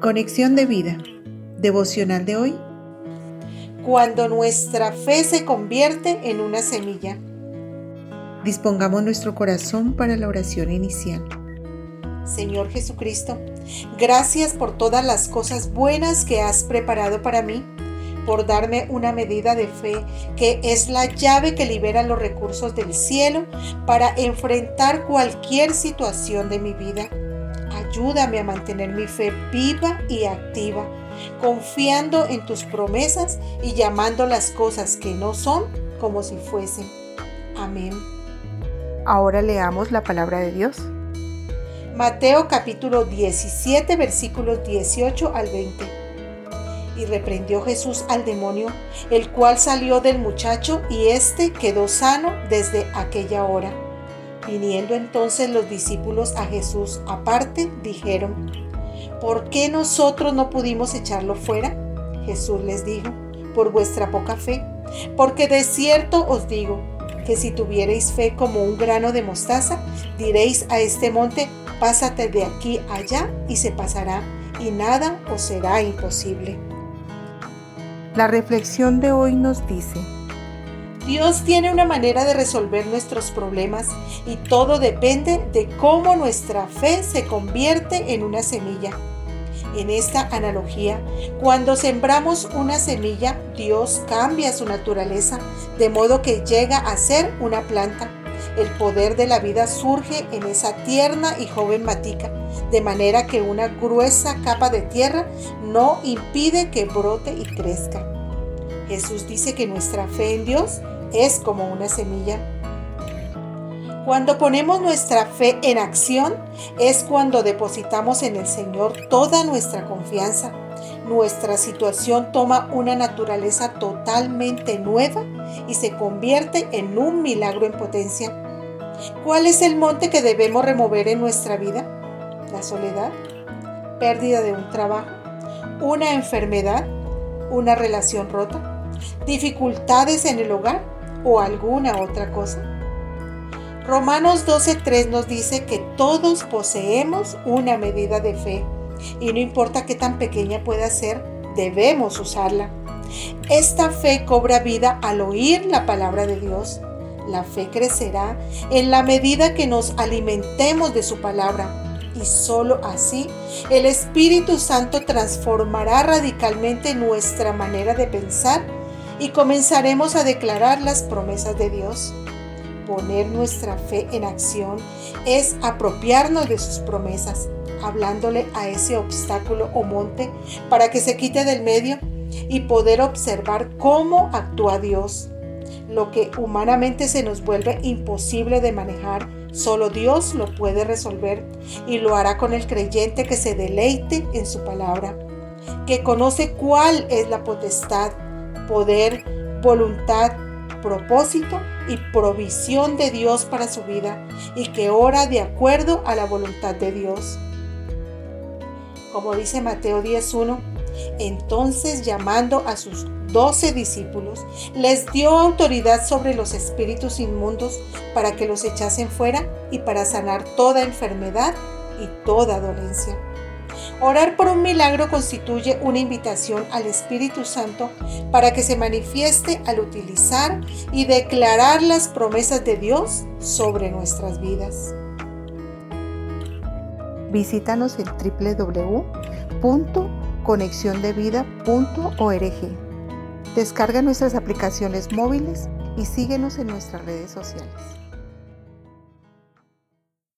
Conexión de vida. Devocional de hoy. Cuando nuestra fe se convierte en una semilla. Dispongamos nuestro corazón para la oración inicial. Señor Jesucristo, gracias por todas las cosas buenas que has preparado para mí, por darme una medida de fe que es la llave que libera los recursos del cielo para enfrentar cualquier situación de mi vida. Ayúdame a mantener mi fe viva y activa, confiando en tus promesas y llamando las cosas que no son como si fuesen. Amén. Ahora leamos la palabra de Dios. Mateo capítulo 17 versículos 18 al 20. Y reprendió Jesús al demonio, el cual salió del muchacho y éste quedó sano desde aquella hora. Viniendo entonces los discípulos a Jesús aparte, dijeron, ¿por qué nosotros no pudimos echarlo fuera? Jesús les dijo, por vuestra poca fe, porque de cierto os digo, que si tuvierais fe como un grano de mostaza, diréis a este monte, pásate de aquí allá y se pasará, y nada os será imposible. La reflexión de hoy nos dice, Dios tiene una manera de resolver nuestros problemas y todo depende de cómo nuestra fe se convierte en una semilla. En esta analogía, cuando sembramos una semilla, Dios cambia su naturaleza de modo que llega a ser una planta. El poder de la vida surge en esa tierna y joven matica, de manera que una gruesa capa de tierra no impide que brote y crezca. Jesús dice que nuestra fe en Dios es como una semilla. Cuando ponemos nuestra fe en acción es cuando depositamos en el Señor toda nuestra confianza. Nuestra situación toma una naturaleza totalmente nueva y se convierte en un milagro en potencia. ¿Cuál es el monte que debemos remover en nuestra vida? La soledad, pérdida de un trabajo, una enfermedad, una relación rota, dificultades en el hogar o alguna otra cosa. Romanos 12.3 nos dice que todos poseemos una medida de fe y no importa qué tan pequeña pueda ser, debemos usarla. Esta fe cobra vida al oír la palabra de Dios. La fe crecerá en la medida que nos alimentemos de su palabra y solo así el Espíritu Santo transformará radicalmente nuestra manera de pensar y comenzaremos a declarar las promesas de Dios. Poner nuestra fe en acción es apropiarnos de sus promesas, hablándole a ese obstáculo o monte para que se quite del medio y poder observar cómo actúa Dios. Lo que humanamente se nos vuelve imposible de manejar, solo Dios lo puede resolver y lo hará con el creyente que se deleite en su palabra, que conoce cuál es la potestad poder, voluntad, propósito y provisión de Dios para su vida y que ora de acuerdo a la voluntad de Dios. Como dice Mateo 10.1, entonces llamando a sus doce discípulos, les dio autoridad sobre los espíritus inmundos para que los echasen fuera y para sanar toda enfermedad y toda dolencia. Orar por un milagro constituye una invitación al Espíritu Santo para que se manifieste al utilizar y declarar las promesas de Dios sobre nuestras vidas. Visítanos en www.conexiondevida.org. Descarga nuestras aplicaciones móviles y síguenos en nuestras redes sociales.